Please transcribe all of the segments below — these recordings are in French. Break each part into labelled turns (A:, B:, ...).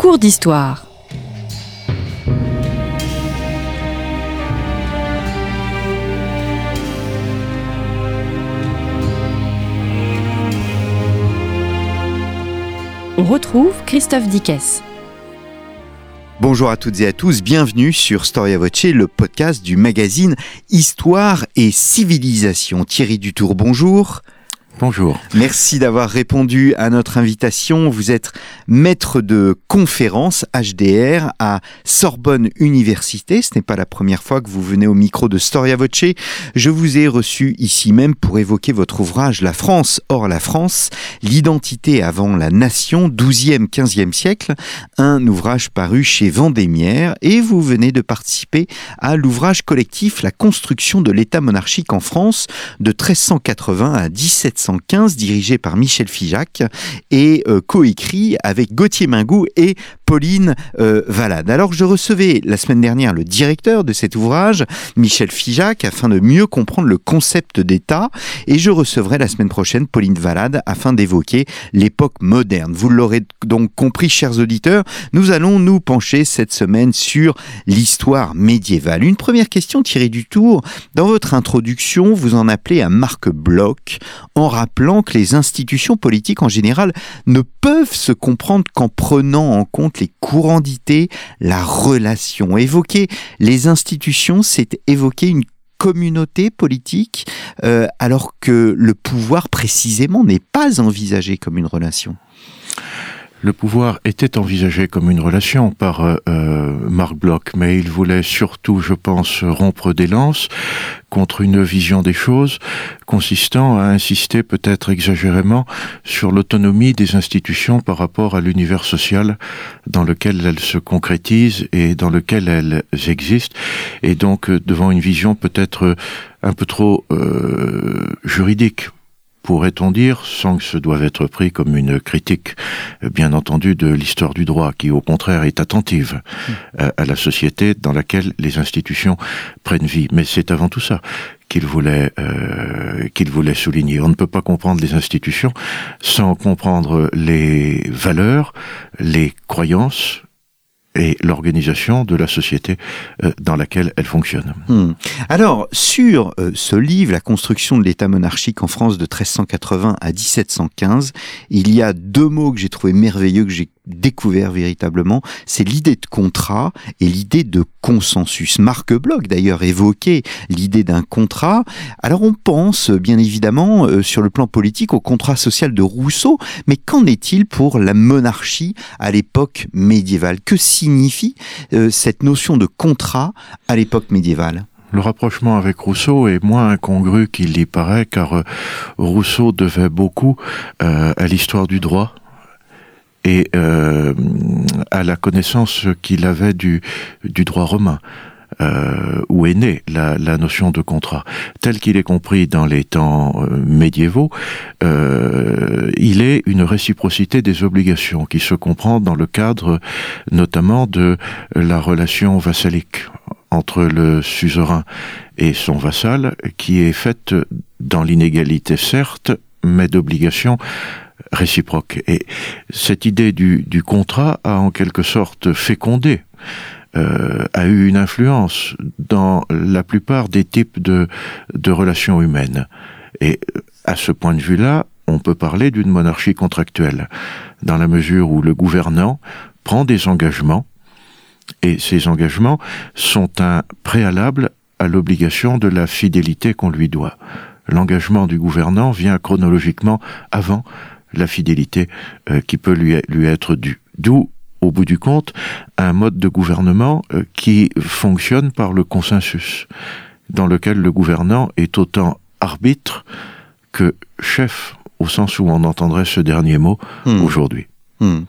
A: cours d'histoire. On retrouve Christophe Dickès.
B: Bonjour à toutes et à tous, bienvenue sur Storia Voce, le podcast du magazine Histoire et Civilisation. Thierry Dutour, bonjour.
C: Bonjour.
B: Merci d'avoir répondu à notre invitation. Vous êtes maître de conférence HDR à Sorbonne Université. Ce n'est pas la première fois que vous venez au micro de Storia Voce. Je vous ai reçu ici même pour évoquer votre ouvrage La France hors la France, l'identité avant la nation, 12e, 15e siècle, un ouvrage paru chez Vendémiaire et vous venez de participer à l'ouvrage collectif La construction de l'État monarchique en France de 1380 à 1700 dirigé par Michel Figeac et euh, coécrit avec Gauthier Mingou et Pauline euh, Valade. Alors je recevais la semaine dernière le directeur de cet ouvrage, Michel Figeac, afin de mieux comprendre le concept d'État, et je recevrai la semaine prochaine Pauline Valade afin d'évoquer l'époque moderne. Vous l'aurez donc compris, chers auditeurs, nous allons nous pencher cette semaine sur l'histoire médiévale. Une première question tirée du tour. Dans votre introduction, vous en appelez à Marc Bloch en rappelant que les institutions politiques en général ne peuvent se comprendre qu'en prenant en compte les courants d'idées, la relation. Évoquer les institutions, c'est évoquer une communauté politique, euh, alors que le pouvoir précisément n'est pas envisagé comme une relation
C: le pouvoir était envisagé comme une relation par euh, euh, Marc Bloch, mais il voulait surtout, je pense, rompre des lances contre une vision des choses consistant à insister peut-être exagérément sur l'autonomie des institutions par rapport à l'univers social dans lequel elles se concrétisent et dans lequel elles existent, et donc euh, devant une vision peut-être un peu trop juridique pourrait-on dire, sans que ce doive être pris comme une critique, bien entendu, de l'histoire du droit, qui au contraire est attentive euh, à la société dans laquelle les institutions prennent vie. Mais c'est avant tout ça qu'il voulait euh, qu'il voulait souligner. On ne peut pas comprendre les institutions sans comprendre les valeurs, les croyances, et l'organisation de la société euh, dans laquelle elle fonctionne.
B: Hmm. Alors, sur euh, ce livre, La construction de l'État monarchique en France de 1380 à 1715, il y a deux mots que j'ai trouvé merveilleux, que j'ai découvert véritablement, c'est l'idée de contrat et l'idée de consensus. Marc Bloch d'ailleurs évoquait l'idée d'un contrat. Alors on pense bien évidemment euh, sur le plan politique au contrat social de Rousseau, mais qu'en est-il pour la monarchie à l'époque médiévale? Que signifie euh, cette notion de contrat à l'époque médiévale?
C: Le rapprochement avec Rousseau est moins incongru qu'il y paraît, car euh, Rousseau devait beaucoup à l'histoire du droit, et euh, à la connaissance qu'il avait du, du droit romain. Euh, où est née la, la, notion de contrat. Tel qu'il est compris dans les temps euh, médiévaux, euh, il est une réciprocité des obligations qui se comprend dans le cadre notamment de la relation vassalique entre le suzerain et son vassal, qui est faite dans l'inégalité certes, mais d'obligation réciproque. Et cette idée du, du contrat a en quelque sorte fécondé euh, a eu une influence dans la plupart des types de, de relations humaines. Et à ce point de vue-là, on peut parler d'une monarchie contractuelle, dans la mesure où le gouvernant prend des engagements, et ces engagements sont un préalable à l'obligation de la fidélité qu'on lui doit. L'engagement du gouvernant vient chronologiquement avant la fidélité euh, qui peut lui, lui être due. D'où, au bout du compte, un mode de gouvernement euh, qui fonctionne par le consensus, dans lequel le gouvernant est autant arbitre que chef, au sens où on entendrait ce dernier mot hmm. aujourd'hui.
B: Hmm.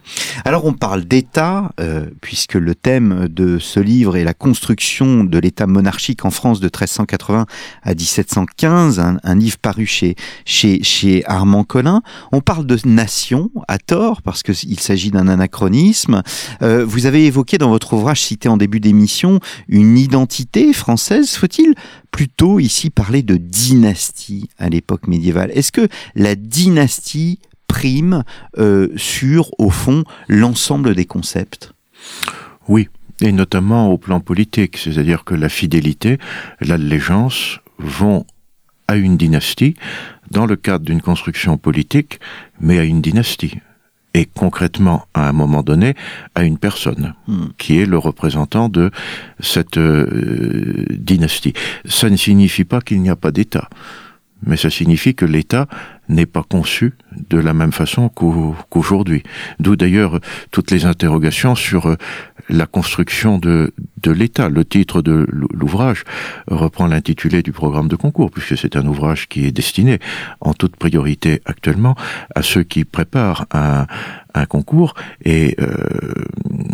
B: Alors on parle d'État, euh, puisque le thème de ce livre est la construction de l'État monarchique en France de 1380 à 1715, un, livre paru chez, Armand Collin. On parle de nation à tort, parce qu'il s'agit d'un anachronisme. Euh, vous avez évoqué dans votre ouvrage cité en début d'émission une identité française. Faut-il plutôt ici parler de dynastie à l'époque médiévale? Est-ce que la dynastie prime sur, au fond, l'ensemble des concepts.
C: Oui, et notamment au plan politique, c'est-à-dire que la fidélité, l'allégeance vont à une dynastie dans le cadre d'une construction politique, mais à une dynastie. Et concrètement, à un moment donné, à une personne hmm. qui est le représentant de cette euh, dynastie. Ça ne signifie pas qu'il n'y a pas d'État mais ça signifie que l'État n'est pas conçu de la même façon qu'aujourd'hui. D'où d'ailleurs toutes les interrogations sur euh, la construction de, l'État. Le titre de l'ouvrage reprend l'intitulé du programme de concours, puisque c'est un ouvrage qui est destiné en toute priorité actuellement à ceux qui préparent un, un concours, et euh,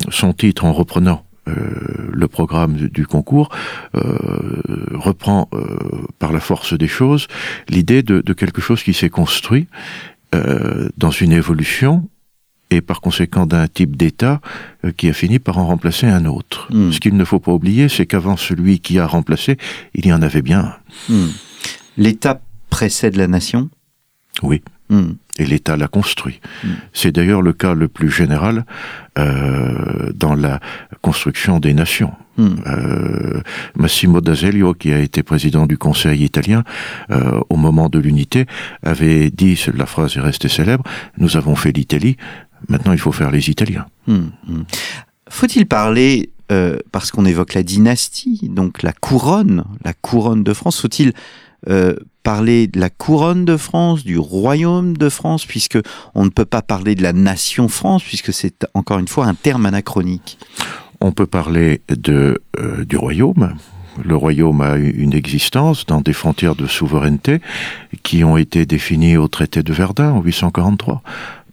C: son titre en reprenant euh, le programme du concours euh, reprend euh, par la force des choses l'idée de, quelque chose qui s'est construit dans une évolution et par conséquent d'un type d'État qui a fini par en remplacer un autre. Hmm. Ce qu'il ne faut pas oublier, c'est qu'avant celui qui a remplacé, il y en avait bien
B: hmm. L'État précède la nation?
C: Oui. Hmm. Et l'État l'a construit. Hmm. C'est d'ailleurs le cas le plus général euh, dans la construction des nations. Hmm. Euh, Massimo d'Azeglio, qui a été président du Conseil italien euh, au moment de l'unité, avait dit, la phrase est restée célèbre, nous avons fait l'Italie, maintenant il faut faire les Italiens.
B: Faut-il parler euh, parce qu'on évoque la dynastie, donc la couronne, la couronne de France, faut-il euh, parler de la couronne de France, du royaume de France, puisque on ne peut pas parler de la nation France, puisque c'est encore une fois un terme anachronique.
C: On peut parler de, euh, du royaume. Le royaume a une existence dans des frontières de souveraineté qui ont été définies au traité de Verdun en 843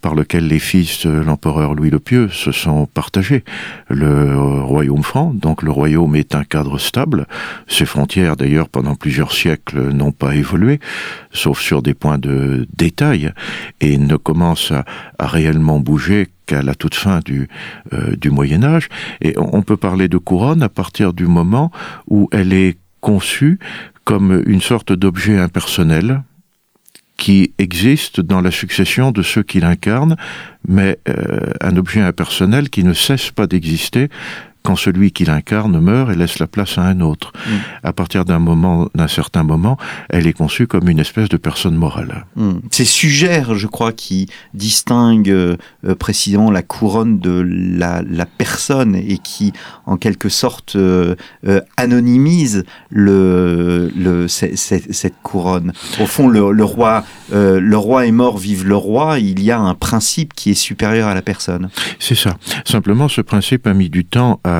C: par lequel les fils de l'empereur Louis le Pieux se sont partagés. Le royaume franc, donc le royaume est un cadre stable. Ses frontières, d'ailleurs, pendant plusieurs siècles, n'ont pas évolué, sauf sur des points de détail, et ne commencent à, réellement bouger qu'à la toute fin du, euh, du Moyen Âge. Et on peut parler de couronne à partir du moment où elle est conçue comme une sorte d'objet impersonnel, qui existe dans la succession de ceux qui l'incarnent, mais euh, un objet impersonnel qui ne cesse pas d'exister quand celui qui l'incarne meurt et laisse la place à un autre. Mm. À partir d'un moment, d'un certain moment, elle est conçue comme une espèce de personne morale.
B: Mm. C'est Sugère, je crois, qui distingue euh, précisément la couronne de la, personne et qui, en quelque sorte, euh, euh, anonymise le, le cette, couronne. Au fond, le, le roi, le roi est mort, vive le roi. Il y a un principe qui est supérieur à la personne.
C: C'est ça. Simplement, ce principe a mis du temps à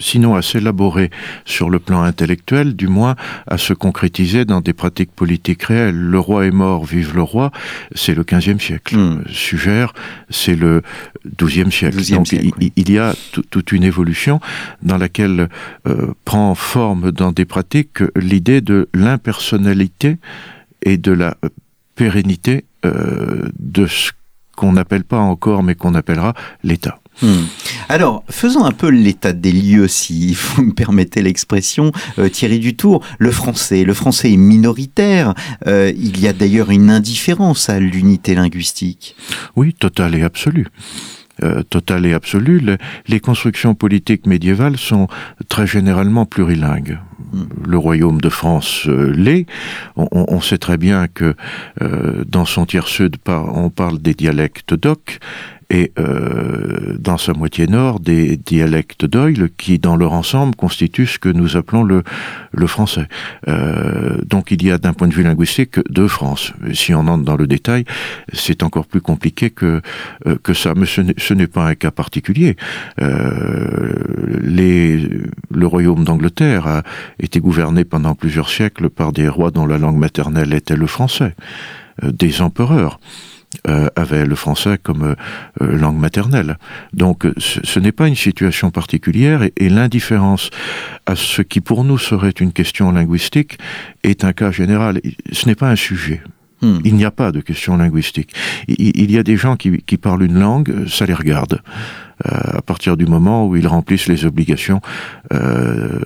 C: sinon à s'élaborer sur le plan intellectuel, du moins à se concrétiser dans des pratiques politiques réelles. Le roi est mort, vive le roi, c'est le XVe siècle. Sugère, c'est le XIIe siècle. Donc Il, y a toute une évolution dans laquelle euh, prend forme dans des pratiques l'idée de l'impersonnalité et de la pérennité euh, de ce qu'on n'appelle pas encore, mais qu'on appellera l'État.
B: Hmm. Alors, faisons un peu l'état des lieux, si vous me permettez l'expression, euh, Thierry Dutour. Le français, le français est minoritaire. Euh, il y a d'ailleurs une indifférence à l'unité linguistique.
C: Oui, totale et absolue. Euh, totale et absolue, les constructions politiques médiévales sont très généralement plurilingues. Hmm. Le royaume de France l'est. On, sait très bien que dans son tiers sud, on parle des dialectes d'oc et euh, dans sa moitié nord des dialectes d'Oil qui, dans leur ensemble, constituent ce que nous appelons le, le français. Euh, donc il y a d'un point de vue linguistique deux France. Si on entre dans le détail, c'est encore plus compliqué que, euh, que ça. Mais ce n'est pas un cas particulier. Euh, les, le royaume d'Angleterre a été gouverné pendant plusieurs siècles par des rois dont la langue maternelle était le français, euh, des empereurs avait le français comme euh, euh, langue maternelle. Donc ce, n'est pas une situation particulière et, l'indifférence à ce qui pour nous serait une question linguistique est un cas général. Ce n'est pas un sujet. Hmm. Il n'y a pas de question linguistique. Il, y a des gens qui, qui, parlent une langue, ça les regarde. Euh, à partir du moment où ils remplissent les obligations euh,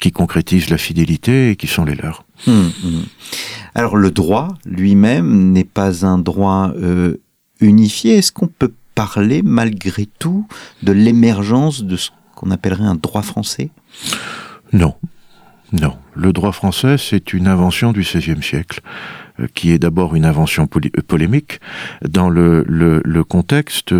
C: qui concrétisent la fidélité et qui sont les leurs. Hmm,
B: hmm. Alors le droit lui-même n'est pas un droit euh, unifié. Est-ce qu'on peut parler malgré tout de l'émergence de ce qu'on appellerait un droit français?
C: Non. Non. Le droit français, c'est une invention du XVIe siècle euh, qui est d'abord une invention euh, polémique dans le, le, le contexte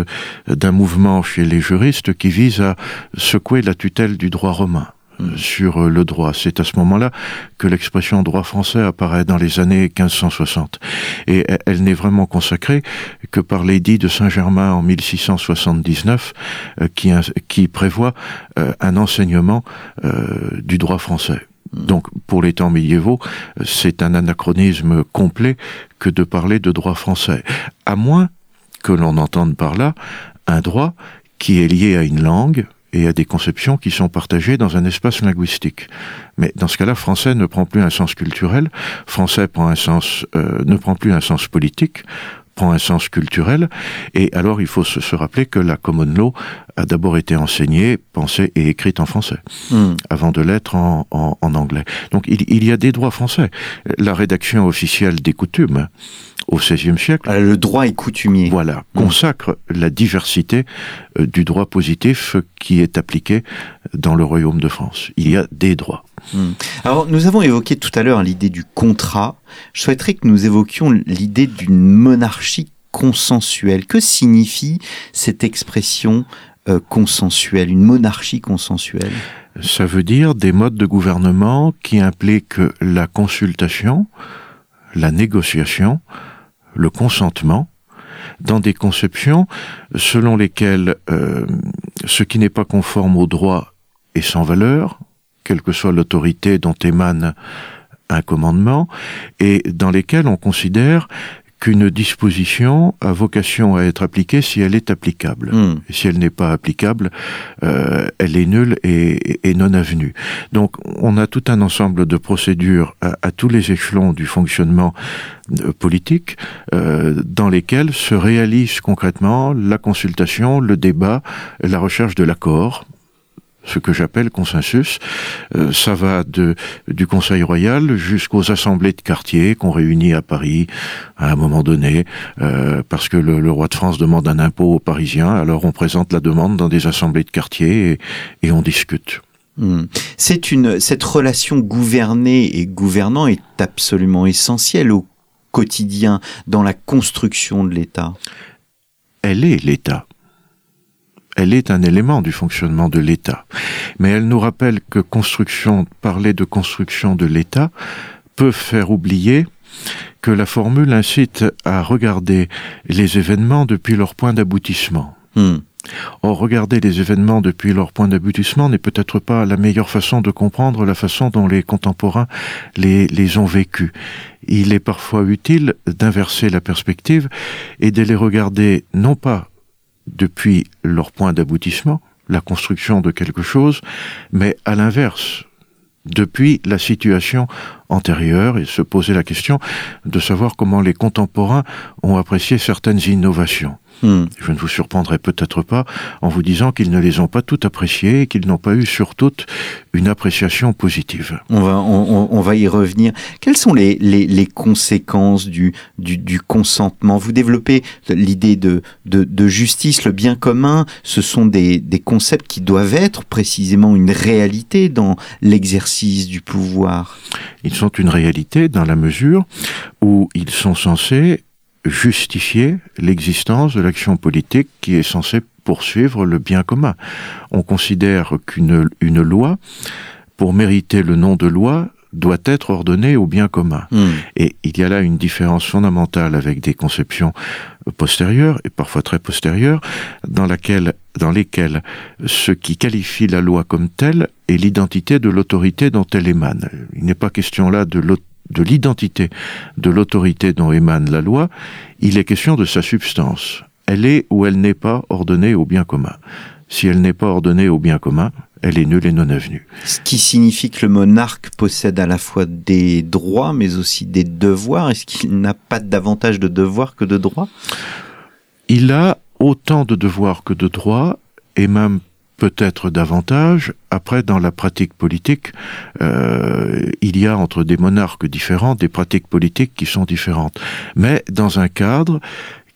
C: d'un mouvement chez les juristes qui vise à secouer la tutelle du droit romain mm. sur le droit. C'est à ce moment-là que l'expression droit français apparaît dans les années 1560. Et elle n'est vraiment consacrée que par l'édit de Saint-Germain en 1679 euh, qui, qui prévoit un enseignement du droit français. Donc, pour les temps médiévaux, c'est un anachronisme complet que de parler de droit français. À moins que l'on entende par là un droit qui est lié à une langue et à des conceptions qui sont partagées dans un espace linguistique. Mais dans ce cas-là, français ne prend plus un sens culturel, français prend un sens, euh, ne prend plus un sens politique, prend un sens culturel. Et alors, il faut se, rappeler que la common law a d'abord été enseignée, pensée et écrite en français, hmm. avant de l'être en, anglais. Donc, il, il, y a des droits français. La rédaction officielle des coutumes au XVIe siècle.
B: le droit est coutumier.
C: Voilà, hmm. consacre la diversité euh, du droit positif qui est appliqué dans le royaume de France. Il y a des droits.
B: Hmm. Alors, nous avons évoqué tout à l'heure l'idée du contrat. Je souhaiterais que nous évoquions l'idée d'une monarchie consensuelle. Que signifie cette expression euh, consensuelle, une monarchie consensuelle?
C: Ça veut dire des modes de gouvernement qui impliquent la consultation, la négociation, le consentement, dans des conceptions selon lesquelles euh, ce qui n'est pas conforme au droit est sans valeur, quelle que soit l'autorité dont émane un commandement, et dans lesquels on considère qu'une disposition a vocation à être appliquée si elle est applicable. Hmm. Et si elle n'est pas applicable, euh, elle est nulle et, non avenue. Donc on a tout un ensemble de procédures à, tous les échelons du fonctionnement euh, politique euh, dans lesquelles se réalise concrètement la consultation, le débat, la recherche de l'accord ce que j'appelle consensus. Euh, ça va de, du Conseil royal jusqu'aux assemblées de quartier qu'on réunit à Paris à un moment donné, euh, parce que le, roi de France demande un impôt aux Parisiens, alors on présente la demande dans des assemblées de quartier et, on discute.
B: Hmm. C'est une cette relation gouvernée et gouvernant est absolument essentielle au quotidien dans la construction de l'État.
C: Elle est l'État elle est un élément du fonctionnement de l'État. Mais elle nous rappelle que construction, parler de construction de l'État peut faire oublier que la formule incite à regarder les événements depuis leur point d'aboutissement. Hmm. Or, regarder les événements depuis leur point d'aboutissement n'est peut-être pas la meilleure façon de comprendre la façon dont les contemporains les, les ont vécus. Il est parfois utile d'inverser la perspective et de les regarder non pas depuis leur point d'aboutissement, la construction de quelque chose, mais à l'inverse, depuis la situation antérieure, et se poser la question de savoir comment les contemporains ont apprécié certaines innovations. Hmm. Je ne vous surprendrai peut-être pas en vous disant qu'ils ne les ont pas toutes appréciées et qu'ils n'ont pas eu sur toutes une appréciation positive.
B: On va, on, va y revenir. Quelles sont les, les, conséquences du, du, du, consentement? Vous développez l'idée de, de, de, justice, le bien commun. Ce sont des, des concepts qui doivent être précisément une réalité dans l'exercice du pouvoir.
C: Ils sont une réalité dans la mesure où ils sont censés justifier l'existence de l'action politique qui est censée poursuivre le bien commun. On considère qu'une une loi, pour mériter le nom de loi, doit être ordonnée au bien commun. Hmm. Et il y a là une différence fondamentale avec des conceptions postérieures, et parfois très postérieures, dans, laquelle, dans lesquelles ce qui qualifie la loi comme telle est l'identité de l'autorité dont elle émane. Il n'est pas question là de l'autorité de l'identité de l'autorité dont émane la loi, il est question de sa substance. Elle est ou elle n'est pas ordonnée au bien commun. Si elle n'est pas ordonnée au bien commun, elle est nulle et non avenue.
B: Ce qui signifie que le monarque possède à la fois des droits mais aussi des devoirs. Est-ce qu'il n'a pas davantage de devoirs que de droits?
C: Il a autant de devoirs que de droits et même peut-être davantage. Après, dans la pratique politique, euh, il y a entre des monarques différents des pratiques politiques qui sont différentes. Mais dans un cadre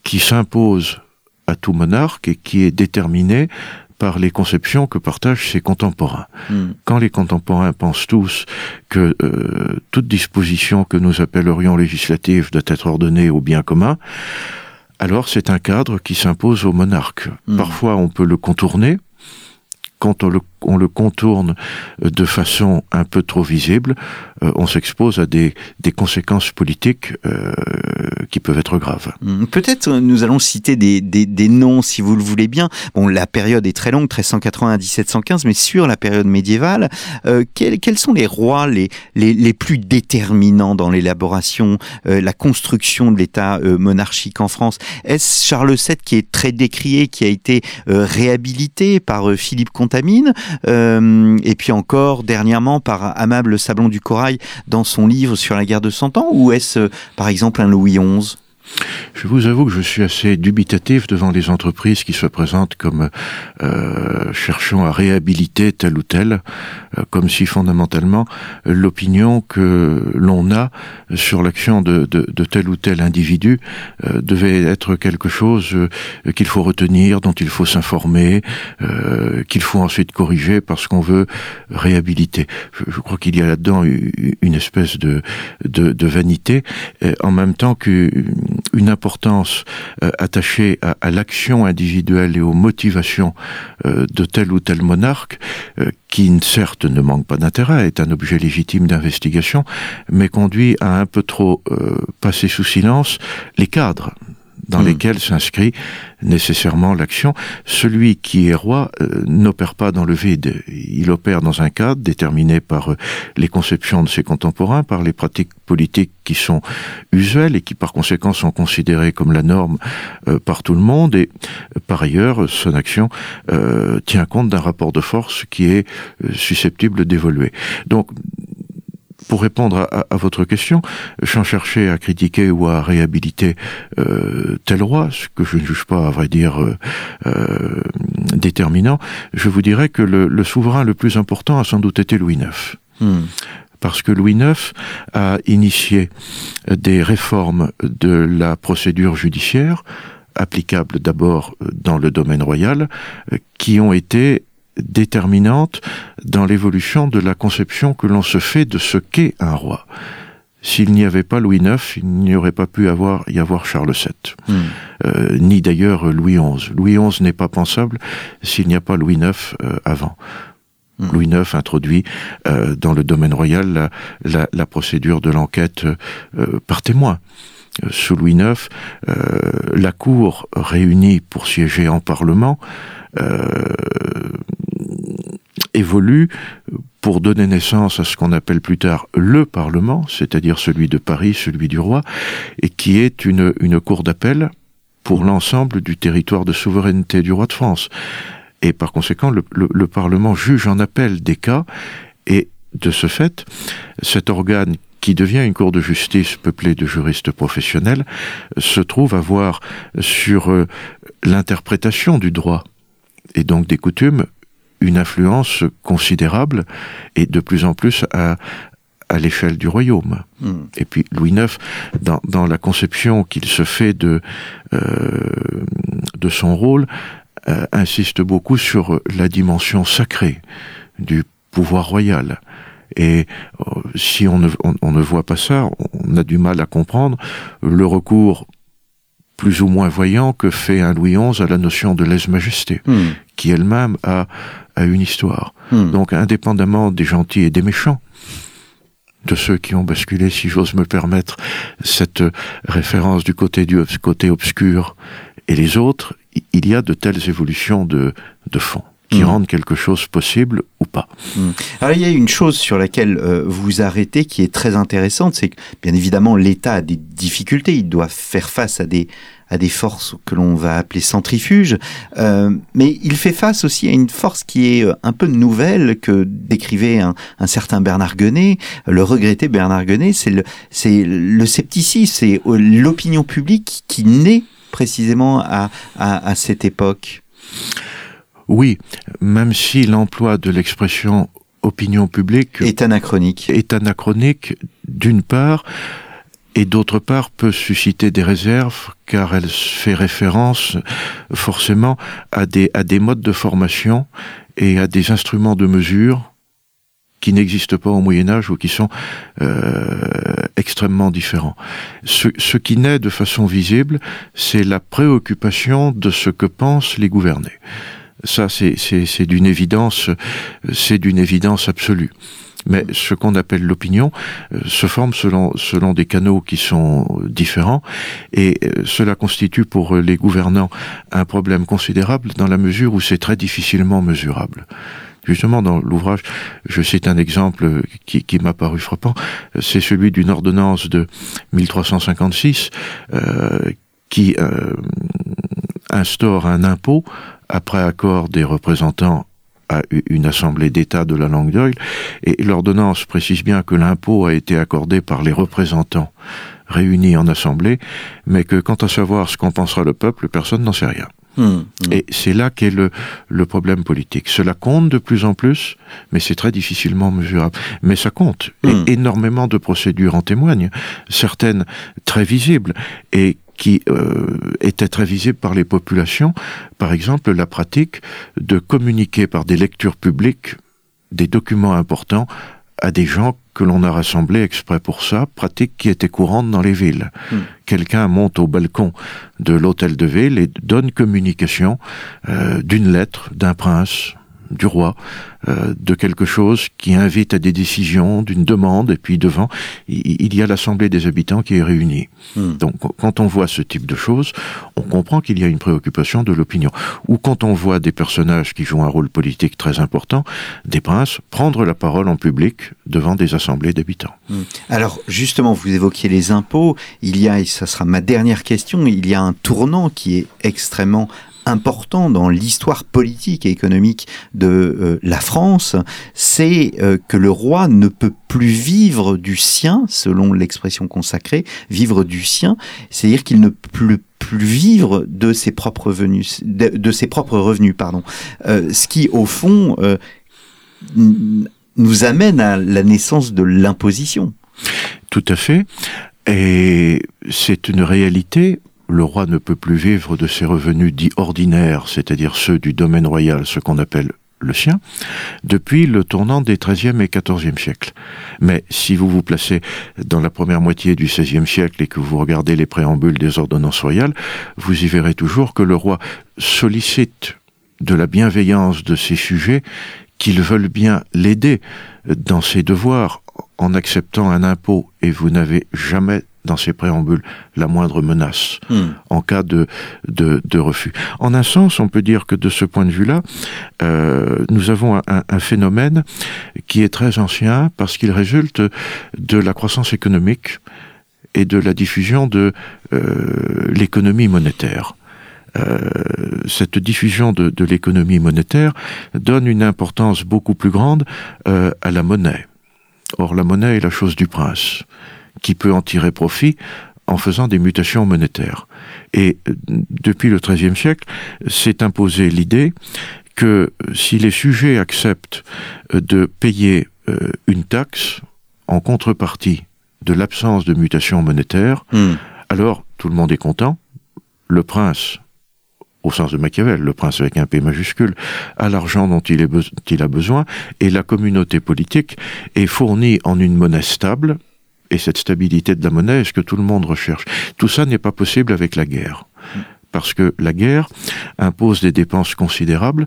C: qui s'impose à tout monarque et qui est déterminé par les conceptions que partagent ses contemporains.
B: Hmm.
C: Quand les contemporains pensent tous que euh, toute disposition que nous appellerions législative doit être ordonnée au bien commun, alors c'est un cadre qui s'impose au monarque.
B: Hmm.
C: Parfois on peut le contourner, quand on le, on le contourne de façon un peu trop visible, euh, on s'expose à des, conséquences politiques euh, qui peuvent être graves.
B: Hmm, Peut-être euh, nous allons citer des, noms si vous le voulez bien. Bon, la période est très longue, 1380 à 1715, mais sur la période médiévale, quels, sont les rois les, plus déterminants dans l'élaboration, la construction de l'État monarchique en France? Est-ce Charles VII qui est très décrié, qui a été réhabilité par Philippe Contamine, euh, et puis encore dernièrement par Amable Sablon du Corail dans son livre sur la guerre de Cent Ans, ou est-ce euh, par exemple un Louis XI
C: Je vous avoue que je suis assez dubitatif devant les entreprises qui se présentent comme euh, cherchant à réhabiliter tel ou tel, euh, comme si fondamentalement l'opinion que l'on a sur l'action de, de, de tel ou tel individu euh, devait être quelque chose euh, qu'il faut retenir, dont il faut s'informer, euh, qu'il faut ensuite corriger parce qu'on veut réhabiliter. Je, je crois qu'il y a là-dedans une espèce de, de, de vanité, euh, en même temps qu'une une importance euh, attachée à, l'action individuelle et aux motivations euh, de tel ou tel monarque, euh, qui certes ne manque pas d'intérêt, est un objet légitime d'investigation, mais conduit à un peu trop passer sous silence les cadres dans
B: Hmm.
C: lesquels s'inscrit nécessairement l'action. Celui qui est roi euh, n'opère pas dans le vide. Il opère dans un cadre déterminé par euh, les conceptions de ses contemporains, par les pratiques politiques qui sont usuelles et qui par conséquent sont considérées comme la norme euh, par tout le monde. Et euh, par ailleurs, son action euh, tient compte d'un rapport de force qui est susceptible d'évoluer. Donc, pour répondre à, à- votre question, sans chercher à critiquer ou à réhabiliter euh, tel roi, ce que je ne juge pas, à vrai dire, euh, euh, déterminant, je vous dirais que le, le souverain le plus important a sans doute été Louis IX
B: Hmm.
C: parce que Louis IX a initié des réformes de la procédure judiciaire, applicables d'abord dans le domaine royal, euh, qui ont été déterminantes dans l'évolution de la conception que l'on se fait de ce qu'est un roi. S'il n'y avait pas Louis IX, il n'y aurait pas pu avoir, y avoir Charles VII,
B: Hmm.
C: euh, ni d'ailleurs Louis XI. Louis XI n'est pas pensable s'il n'y a pas Louis IX euh, avant.
B: Hmm.
C: Louis IX introduit euh, dans le domaine royal la, la- la procédure de l'enquête euh, par témoin. Euh, Sous Louis IX, euh, la Cour réunie pour siéger en Parlement euh, évolue pour donner naissance à ce qu'on appelle plus tard le Parlement, c'est-à-dire celui de Paris, celui du roi, et qui est une, cour d'appel pour l'ensemble du territoire de souveraineté du roi de France. Et par conséquent, le, le- le Parlement juge en appel des cas, et de ce fait, cet organe qui devient une cour de justice peuplée de juristes professionnels, se trouve avoir sur euh, l'interprétation du droit et donc des coutumes une influence considérable et de plus en plus à, à l'échelle du royaume.
B: Hmm.
C: Et puis Louis IX, dans, dans la conception qu'il se fait de, euh, de son rôle, euh, insiste beaucoup sur la dimension sacrée du pouvoir royal. Et euh, si on ne, on- on ne voit pas ça, on a du mal à comprendre le recours plus ou moins voyant que fait un Louis XI à la notion de lèse-majesté,
B: Hmm.
C: Qui elle-même a, a une histoire.
B: Hmm.
C: Donc, indépendamment des gentils et des méchants, de ceux qui ont basculé, si j'ose me permettre, cette référence du côté du côté obscur et les autres, il y a de telles évolutions de, de fond qui
B: Mhm.
C: rendent quelque chose possible ou pas.
B: Alors il y a une chose sur laquelle euh, vous arrêtez qui est très intéressante, c'est que bien évidemment l'État a des difficultés, il doit faire face à des à des forces que l'on va appeler centrifuges, euh, mais il fait face aussi à une force qui est euh, un peu nouvelle que décrivait un, un certain Bernard Guenet, le regretté Bernard Guenet, c'est le c'est le scepticisme, c'est euh, l'opinion publique qui naît précisément à, à, à cette époque.
C: Oui, même si l'emploi de l'expression opinion publique
B: Est anachronique.
C: est anachronique, d'une part, et d'autre part peut susciter des réserves car elle fait référence forcément à des, à des modes de formation et à des instruments de mesure qui n'existent pas au Moyen Âge ou qui sont euh, extrêmement différents. Ce, ce, qui naît de façon visible, c'est la préoccupation de ce que pensent les gouvernés. Ça, c'est d'une évidence, c'est d'une évidence absolue. Mais ce qu'on appelle l'opinion euh, se forme selon, selon des canaux qui sont différents et euh, cela constitue pour les gouvernants un problème considérable dans la mesure où c'est très difficilement mesurable. Justement, dans l'ouvrage, je cite un exemple qui, qui m'a paru frappant, c'est celui d'une ordonnance de 1356 euh, qui euh, instaure un impôt après accord des représentants à une assemblée d'État de la langue d'oil, et l'ordonnance précise bien que l'impôt a été accordé par les représentants réunis en assemblée, mais que quant à savoir ce qu'en pensera le peuple, personne n'en sait rien. Mmh, mmh. Et c'est là qu'est le, le problème politique. Cela compte de plus en plus, mais c'est très difficilement mesurable. Mais ça compte. Et
B: Hmm.
C: énormément de procédures en témoignent, certaines très visibles, et qui euh, étaient très visibles par les populations. Par exemple, la pratique de communiquer par des lectures publiques des documents importants à des gens que l'on a rassemblés exprès pour ça, pratique qui était courante dans les villes.
B: Mm.
C: Quelqu'un monte au balcon de l'hôtel de ville et donne communication euh, d'une lettre d'un prince, du roi, euh, de quelque chose qui invite à des décisions, d'une demande, et puis devant, il, y a l'assemblée des habitants qui est réunie.
B: Hmm.
C: Donc quand on voit ce type de choses, on comprend qu'il y a une préoccupation de l'opinion. Ou quand on voit des personnages qui jouent un rôle politique très important, des princes, prendre la parole en public devant des assemblées d'habitants.
B: Alors justement, vous évoquiez les impôts. Il y a, et ça sera ma dernière question, il y a un tournant qui est extrêmement important dans l'histoire politique et économique de euh, la France, c'est euh, que le roi ne peut plus vivre du sien, selon l'expression consacrée, vivre du sien, c'est-à-dire qu'il ne peut plus vivre de ses propres revenus, de, ses propres revenus, pardon. Euh, ce qui, au fond, nous amène à la naissance de l'imposition.
C: Tout à fait. Et c'est une réalité. Le roi ne peut plus vivre de ses revenus dits ordinaires, c'est-à-dire ceux du domaine royal, ce qu'on appelle le sien, depuis le tournant des XIIIe et XIVe siècles. Mais si vous vous placez dans la première moitié du XVIe siècle et que vous regardez les préambules des ordonnances royales, vous y verrez toujours que le roi sollicite de la bienveillance de ses sujets qu'ils veulent bien l'aider dans ses devoirs en acceptant un impôt et vous n'avez jamais dans ces préambules la moindre menace
B: Hmm.
C: en cas de, de, de refus. En un sens, on peut dire que de ce point de vue-là, euh, nous avons un, phénomène qui est très ancien parce qu'il résulte de la croissance économique et de la diffusion de euh, l'économie monétaire. Euh, cette diffusion de, de l'économie monétaire donne une importance beaucoup plus grande à la monnaie. Or, la monnaie est la chose du prince, qui peut en tirer profit en faisant des mutations monétaires. Et euh, depuis le XIIIe siècle, s'est imposée l'idée que euh, si les sujets acceptent euh, de payer une taxe en contrepartie de l'absence de mutation monétaire,
B: Hmm.
C: alors tout le monde est content. Le prince, au sens de Machiavel, le prince avec un P majuscule, a l'argent dont il, est be- il a besoin, et la communauté politique est fournie en une monnaie stable, et cette stabilité de la monnaie est ce que tout le monde recherche? Tout ça n'est pas possible avec la guerre. Parce que la guerre impose des dépenses considérables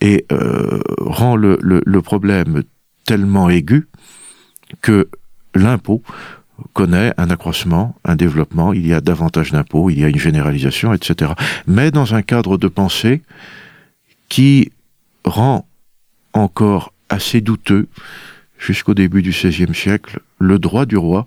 C: et euh, rend le, le- le problème tellement aigu que l'impôt connaît un accroissement, un développement, il y a davantage d'impôts, il y a une généralisation, etc. Mais dans un cadre de pensée qui rend encore assez douteux, jusqu'au début du XVIe siècle, le droit du roi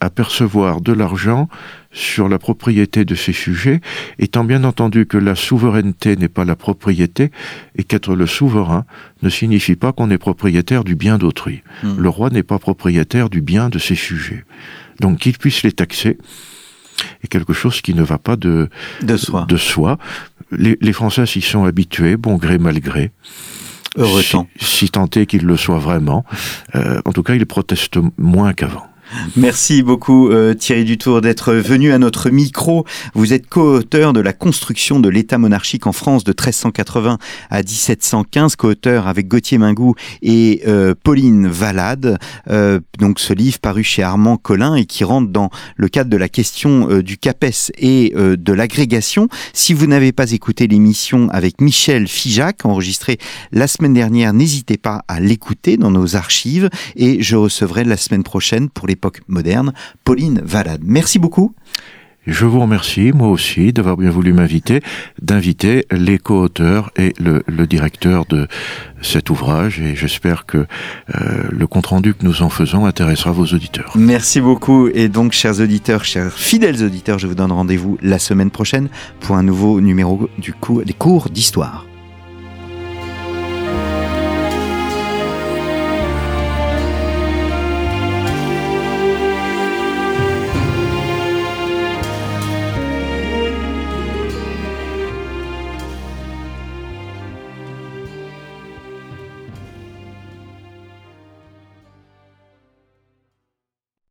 C: à percevoir de l'argent sur la propriété de ses sujets, étant bien entendu que la souveraineté n'est pas la propriété, et qu'être le souverain ne signifie pas qu'on est propriétaire du bien d'autrui.
B: Hmm.
C: Le roi n'est pas propriétaire du bien de ses sujets. Donc qu'il puisse les taxer est quelque chose qui ne va pas de,
B: De soi.
C: de soi. Les, les Français s'y sont habitués, bon gré mal gré.
B: Heureux
C: si,
B: temps.
C: si tant est qu'ils le soient vraiment. Euh, en tout cas, ils protestent moins qu'avant.
B: Merci beaucoup euh, Thierry Dutour d'être venu à notre micro. Vous êtes co-auteur de la construction de l'État monarchique en France de 1380 à 1715, co-auteur avec Gauthier Mingou et euh, Pauline Valade. Euh, donc ce livre paru chez Armand Collin et qui rentre dans le cadre de la question du CAPES et de l'agrégation. Si vous n'avez pas écouté l'émission avec Michel Fijac, enregistrée la semaine dernière, n'hésitez pas à l'écouter dans nos archives et je recevrai la semaine prochaine pour les moderne, Pauline Valade. Merci beaucoup.
C: Je vous remercie, moi aussi, d'avoir bien voulu m'inviter, d'inviter les co-auteurs et le, directeur de cet ouvrage. Et j'espère que euh, le compte-rendu que nous en faisons intéressera vos auditeurs.
B: Merci beaucoup. Et donc, chers auditeurs, chers fidèles auditeurs, je vous donne rendez-vous la semaine prochaine pour un nouveau numéro du des cours d'histoire.